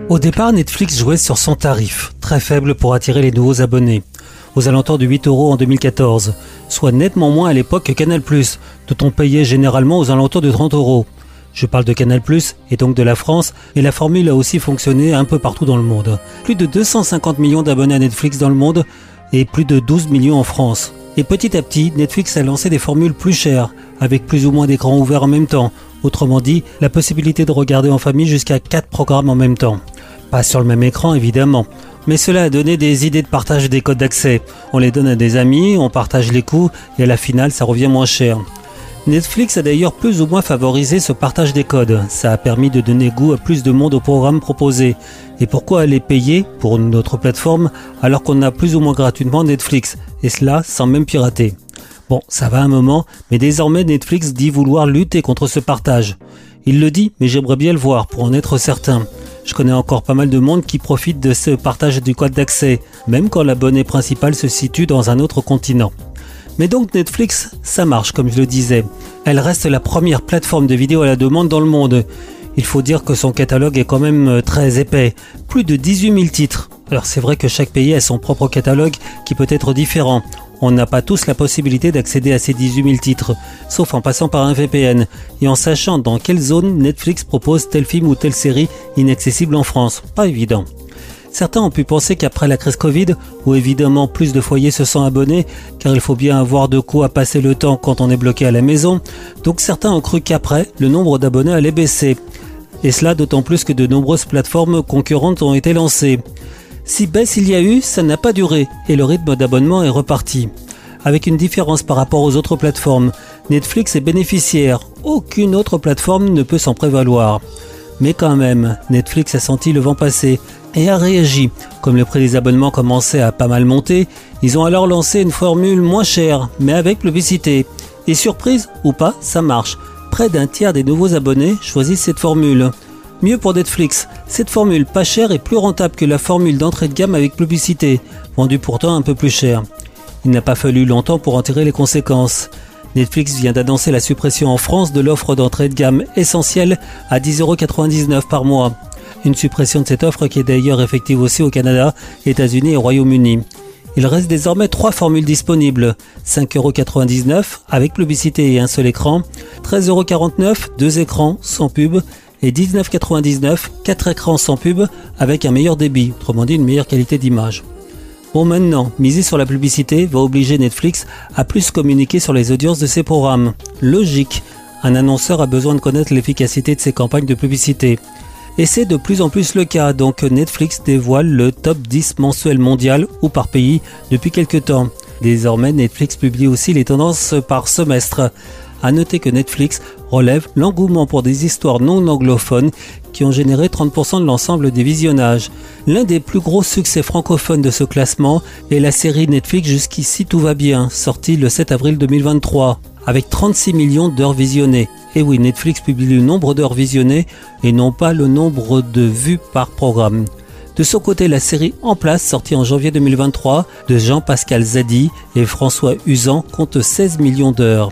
P: Au départ, Netflix jouait sur son tarif, très faible pour attirer les nouveaux abonnés, aux alentours de 8 euros en 2014, soit nettement moins à l'époque que Canal+, dont on payait généralement aux alentours de 30 euros. Je parle de Canal+, et donc de la France, et la formule a aussi fonctionné un peu partout dans le monde. Plus de 250 millions d'abonnés à Netflix dans le monde, et plus de 12 millions en France. Et petit à petit, Netflix a lancé des formules plus chères, avec plus ou moins d'écrans ouverts en même temps, Autrement dit, la possibilité de regarder en famille jusqu'à 4 programmes en même temps. Pas sur le même écran évidemment, mais cela a donné des idées de partage des codes d'accès. On les donne à des amis, on partage les coûts et à la finale ça revient moins cher. Netflix a d'ailleurs plus ou moins favorisé ce partage des codes. Ça a permis de donner goût à plus de monde au programme proposé. Et pourquoi aller payer pour notre plateforme alors qu'on a plus ou moins gratuitement Netflix? Et cela sans même pirater.
K: Bon, ça va un moment, mais désormais Netflix dit vouloir lutter contre ce partage. Il le dit, mais j'aimerais bien le voir pour en être certain. Je connais encore pas mal de monde qui profite de ce partage du code d'accès, même quand l'abonné principal se situe dans un autre continent. Mais donc Netflix, ça marche comme je le disais. Elle reste la première plateforme de vidéo à la demande dans le monde. Il faut dire que son catalogue est quand même euh, très épais, plus de 18 000 titres. Alors c'est vrai que chaque pays a son propre catalogue qui peut être différent. On n'a pas tous la possibilité d'accéder à ces 18 000 titres, sauf en passant par un VPN et en sachant dans quelle zone Netflix propose tel film ou telle série inaccessible en France. Pas évident. Certains ont pu penser qu'après la crise Covid, où évidemment plus de foyers se sont abonnés, car il faut bien avoir de quoi passer le temps quand on est bloqué à la maison, donc certains ont cru qu'après, le nombre d'abonnés allait baisser. Et cela d'autant plus que de nombreuses plateformes concurrentes ont été lancées. Si baisse il y a eu, ça n'a pas duré et le rythme d'abonnement est reparti. Avec une différence par rapport aux autres plateformes, Netflix est bénéficiaire, aucune autre plateforme ne peut s'en prévaloir. Mais quand même, Netflix a senti le vent passer et a réagi. Comme le prix des abonnements commençait à pas mal monter, ils ont alors lancé une formule moins chère, mais avec publicité. Et surprise ou pas, ça marche. Près d'un tiers des nouveaux abonnés choisissent cette formule. Mieux pour Netflix, cette formule pas chère est plus rentable que la formule d'entrée de gamme avec publicité, vendue pourtant un peu plus cher. Il n'a pas fallu longtemps pour en tirer les conséquences. Netflix vient d'annoncer la suppression en France de l'offre d'entrée de gamme essentielle à 10,99€ par mois. Une suppression de cette offre qui est d'ailleurs effective aussi au Canada, États-Unis et Royaume-Uni. Il reste désormais trois formules disponibles. 5,99€ avec publicité et un seul écran, 13,49€, deux écrans sans pub et 19,99, 4 écrans sans pub avec un meilleur débit, autrement dit une meilleure qualité d'image. Bon maintenant, miser sur la publicité va obliger Netflix à plus communiquer sur les audiences de ses programmes. Logique, un annonceur a besoin de connaître l'efficacité de ses campagnes de publicité. Et c'est de plus en plus le cas, donc Netflix dévoile le top 10 mensuel mondial ou par pays depuis quelques temps. Désormais, Netflix publie aussi les tendances par semestre. À noter que Netflix relève l'engouement pour des histoires non anglophones qui ont généré 30% de l'ensemble des visionnages. L'un des plus gros succès francophones de ce classement est la série Netflix Jusqu'ici tout va bien, sortie le 7 avril 2023, avec 36 millions d'heures visionnées. Et oui, Netflix publie le nombre d'heures visionnées et non pas le nombre de vues par programme. De son côté, la série En place, sortie en janvier 2023, de Jean-Pascal Zadi et François Usan, compte 16 millions d'heures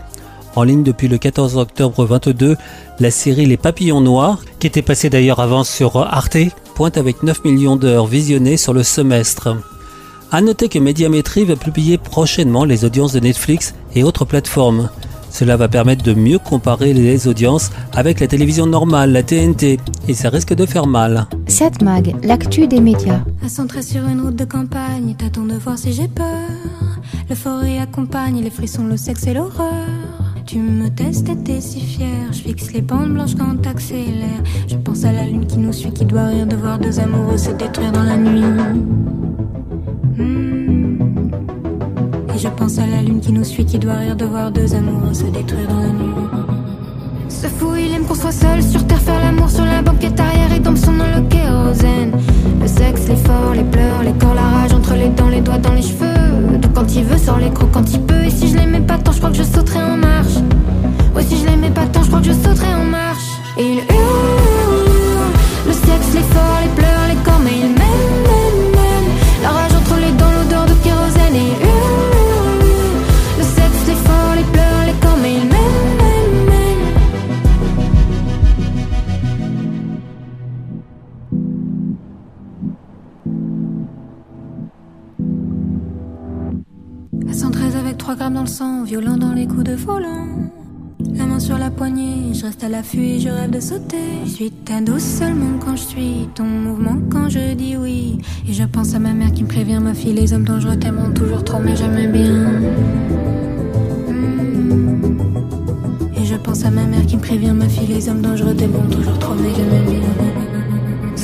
K: en ligne depuis le 14 octobre 22, la série Les Papillons Noirs, qui était passée d'ailleurs avant sur Arte, pointe avec 9 millions d'heures visionnées sur le semestre. A noter que Médiamétrie va publier prochainement les audiences de Netflix et autres plateformes. Cela va permettre de mieux comparer les audiences avec la télévision normale, la TNT, et ça risque de faire mal.
J: Cette mag, l'actu des médias.
L: À centrer sur une route de campagne, t'attends de voir si j'ai peur. Le forêt accompagne les frissons, le sexe et l'horreur. Tu me testes et t'es si fier. Je fixe les bandes blanches quand t'accélères. Je pense à la lune qui nous suit, qui doit rire de voir deux amoureux se détruire dans la nuit. Hmm. Et je pense à la lune qui nous suit, qui doit rire de voir deux amoureux se détruire dans la nuit. Ce fou, il aime qu'on soit seul sur terre, faire l'amour sur la banquette arrière et tombe son nom le kérosène. Le sexe, l'effort, les pleurs, les corps, la rage entre les dents, les doigts dans les cheveux. Donc quand il veut, sort les crocs quand il peut. Et si je l'aimais pas tant, je crois que je sauterais en marche. Ouais, si je l'aimais pas tant, je crois que je sauterais en marche. Et il hurle, le sexe, l'effort, les pleurs, les corps, mais il violent dans les coups de volant. La main sur la poignée, je reste à l'affût je rêve de sauter. Je suis ta douce seulement quand je suis ton mouvement quand je dis oui. Et je pense à ma mère qui me prévient, ma fille, les hommes dangereux t'aimeront toujours trop, mais jamais bien. Hmm. Et je pense à ma mère qui me prévient, ma fille, les hommes dangereux t'aimeront toujours trop, mais jamais bien.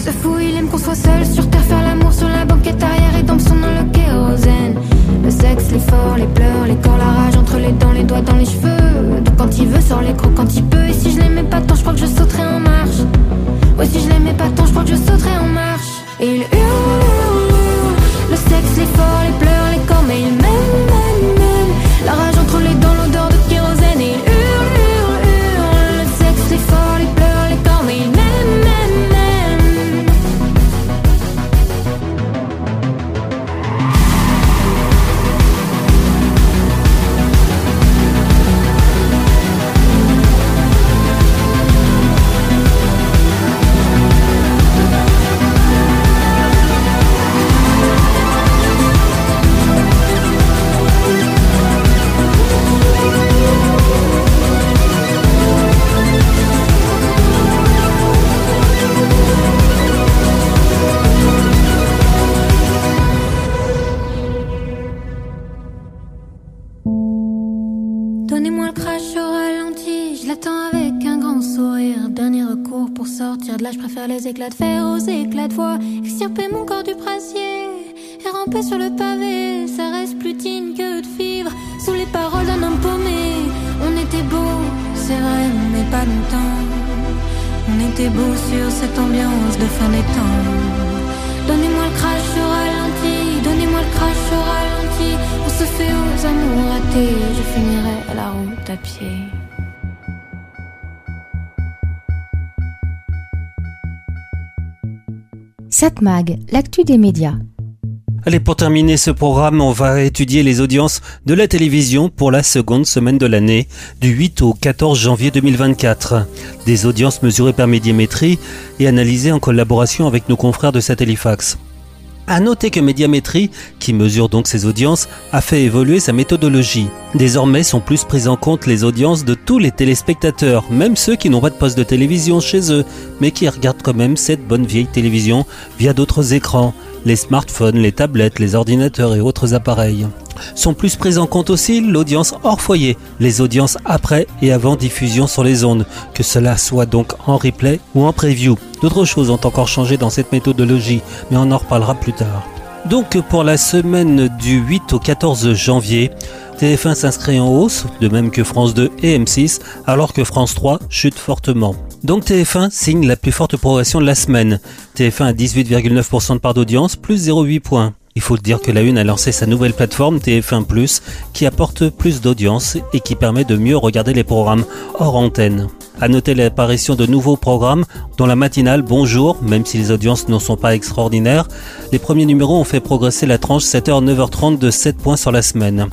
L: Ce fou, il aime qu'on soit seul sur terre, faire l'amour sur la banquette arrière et dans son nom le kérosène. Le sexe, l'effort, les pleurs, les corps, la rage entre les dents, les doigts dans les cheveux. Donc quand il veut, sort les crocs quand il peut. Et si je l'aimais pas tant, je crois que je sauterais en marche. Ouais, si je l'aimais pas tant, je crois que je sauterais en marche. Et il hurle, le sexe, l'effort, les pleurs, les corps, mais il m'aime, m'aime, m'aime. La rage entre les dents, éclats de fer aux éclats de voix. Extirper mon corps du brasier et ramper sur le pavé. Ça reste plus digne que de vivre sous les paroles d'un homme paumé. On était beau, c'est vrai, mais pas longtemps. On était beau sur cette ambiance de fin des temps. Donnez-moi le crash au ralenti, donnez-moi le crash au ralenti. On se fait aux amours ratés, je finirai la route à pied.
J: Satmag, l'actu des médias.
K: Allez, pour terminer ce programme, on va étudier les audiences de la télévision pour la seconde semaine de l'année, du 8 au 14 janvier 2024. Des audiences mesurées par médiamétrie et analysées en collaboration avec nos confrères de Satellifax. À noter que Médiamétrie, qui mesure donc ses audiences, a fait évoluer sa méthodologie. Désormais sont plus prises en compte les audiences de tous les téléspectateurs, même ceux qui n'ont pas de poste de télévision chez eux, mais qui regardent quand même cette bonne vieille télévision via d'autres écrans les smartphones, les tablettes, les ordinateurs et autres appareils. Sont plus prises en compte aussi l'audience hors foyer, les audiences après et avant diffusion sur les ondes, que cela soit donc en replay ou en preview. D'autres choses ont encore changé dans cette méthodologie, mais on en reparlera plus tard. Donc pour la semaine du 8 au 14 janvier, TF1 s'inscrit en hausse, de même que France 2 et M6, alors que France 3 chute fortement. Donc TF1 signe la plus forte progression de la semaine. TF1 a 18,9% de part d'audience, plus 0,8 points. Il faut dire que la Une a lancé sa nouvelle plateforme TF1+, qui apporte plus d'audience et qui permet de mieux regarder les programmes hors antenne. À noter l'apparition de nouveaux programmes, dont la matinale Bonjour, même si les audiences ne sont pas extraordinaires. Les premiers numéros ont fait progresser la tranche 7h-9h30 de 7 points sur la semaine.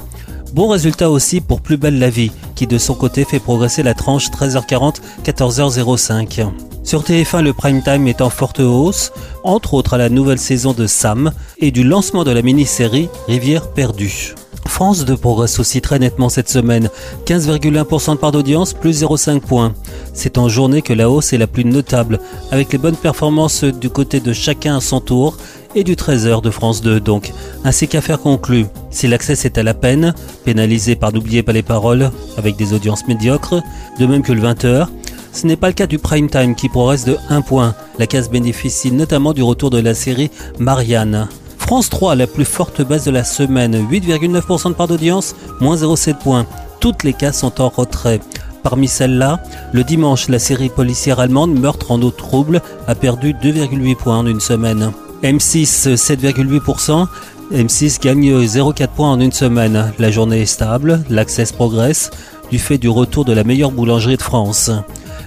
K: Bon résultat aussi pour Plus belle la vie, qui de son côté fait progresser la tranche 13h40, 14h05. Sur TF1, le prime time est en forte hausse, entre autres à la nouvelle saison de Sam et du lancement de la mini-série Rivière perdue. France 2 progresse aussi très nettement cette semaine, 15,1% de part d'audience, plus 0,5 points. C'est en journée que la hausse est la plus notable, avec les bonnes performances du côté de chacun à son tour et du 13h de France 2 donc, ainsi qu'affaire conclue. Si l'accès est à la peine, pénalisé par n'oubliez pas les paroles, avec des audiences médiocres, de même que le 20h, ce n'est pas le cas du prime time qui progresse de 1 point. La case bénéficie notamment du retour de la série Marianne. France 3, la plus forte base de la semaine, 8,9% de part d'audience, moins 0,7 points. Toutes les cases sont en retrait. Parmi celles-là, le dimanche, la série policière allemande Meurtre en eau trouble a perdu 2,8 points en une semaine. M6 7,8%. M6 gagne 0,4 points en une semaine. La journée est stable, l'accès progresse du fait du retour de la meilleure boulangerie de France.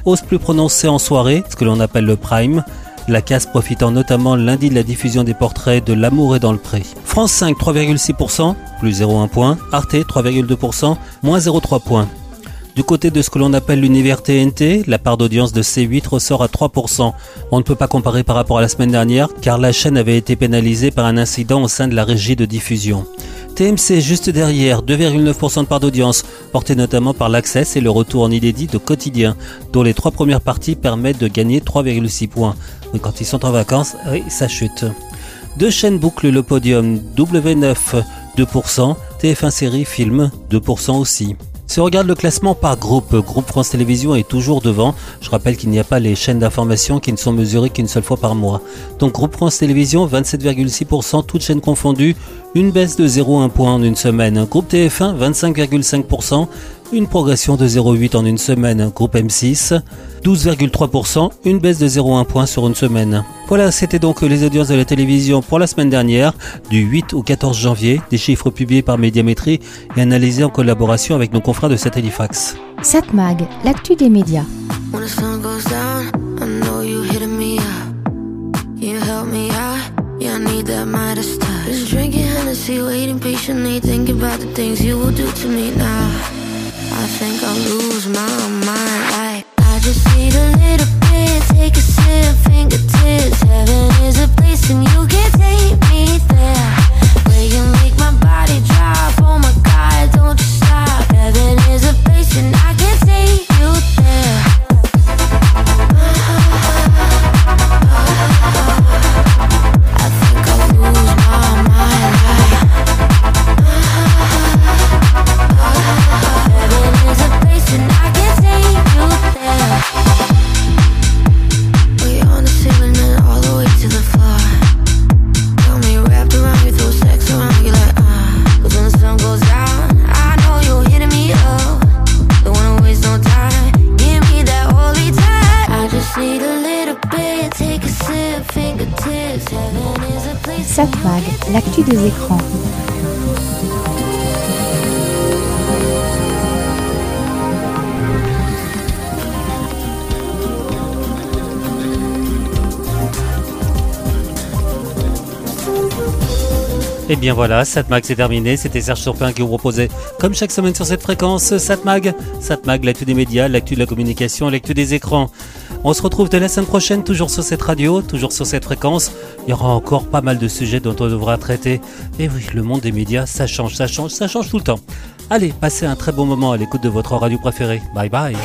K: Hausse plus prononcée en soirée, ce que l'on appelle le prime. La casse profitant notamment lundi de la diffusion des portraits de L'amour est dans le pré. France 5 3,6%, plus 0,1 point. Arte 3,2%, moins 0,3 points. Du côté de ce que l'on appelle l'univers TNT, la part d'audience de C8 ressort à 3%. On ne peut pas comparer par rapport à la semaine dernière car la chaîne avait été pénalisée par un incident au sein de la régie de diffusion. TMC juste derrière, 2,9% de part d'audience, portée notamment par l'Access et le retour en inédit de Quotidien, dont les trois premières parties permettent de gagner 3,6 points. Mais quand ils sont en vacances, oui, ça chute. Deux chaînes bouclent le podium, W9, 2%, TF1 série film, 2% aussi. Si on regarde le classement par groupe, Groupe France Télévisions est toujours devant. Je rappelle qu'il n'y a pas les chaînes d'information qui ne sont mesurées qu'une seule fois par mois. Donc Groupe France Télévisions, 27,6%, toutes chaînes confondues, une baisse de 0,1 point en une semaine. Groupe TF1, 25,5%, une progression de 0,8 en une semaine. Groupe M6, 12,3%, une baisse de 0,1 point sur une semaine. Voilà, c'était donc les audiences de la télévision pour la semaine dernière, du 8 au 14 janvier, des chiffres publiés par Médiamétrie et analysés en collaboration avec nos confrères de Satellifax.
J: Satmag, l'actu des médias.
L: I think I'll lose my mind. I, I just need a little bit. Take a sip, fingertips. Heaven is a place, and you can take me there.
K: Bien voilà, Satmag c'est terminé. C'était Serge Surpin qui vous proposait, comme chaque semaine sur cette fréquence, Satmag. Satmag, l'actu des médias, l'actu de la communication, l'actu des écrans. On se retrouve dès la semaine prochaine, toujours sur cette radio, toujours sur cette fréquence. Il y aura encore pas mal de sujets dont on devra traiter. Et oui, le monde des médias, ça change, ça change, ça change tout le temps. Allez, passez un très bon moment à l'écoute de votre radio préférée. Bye bye.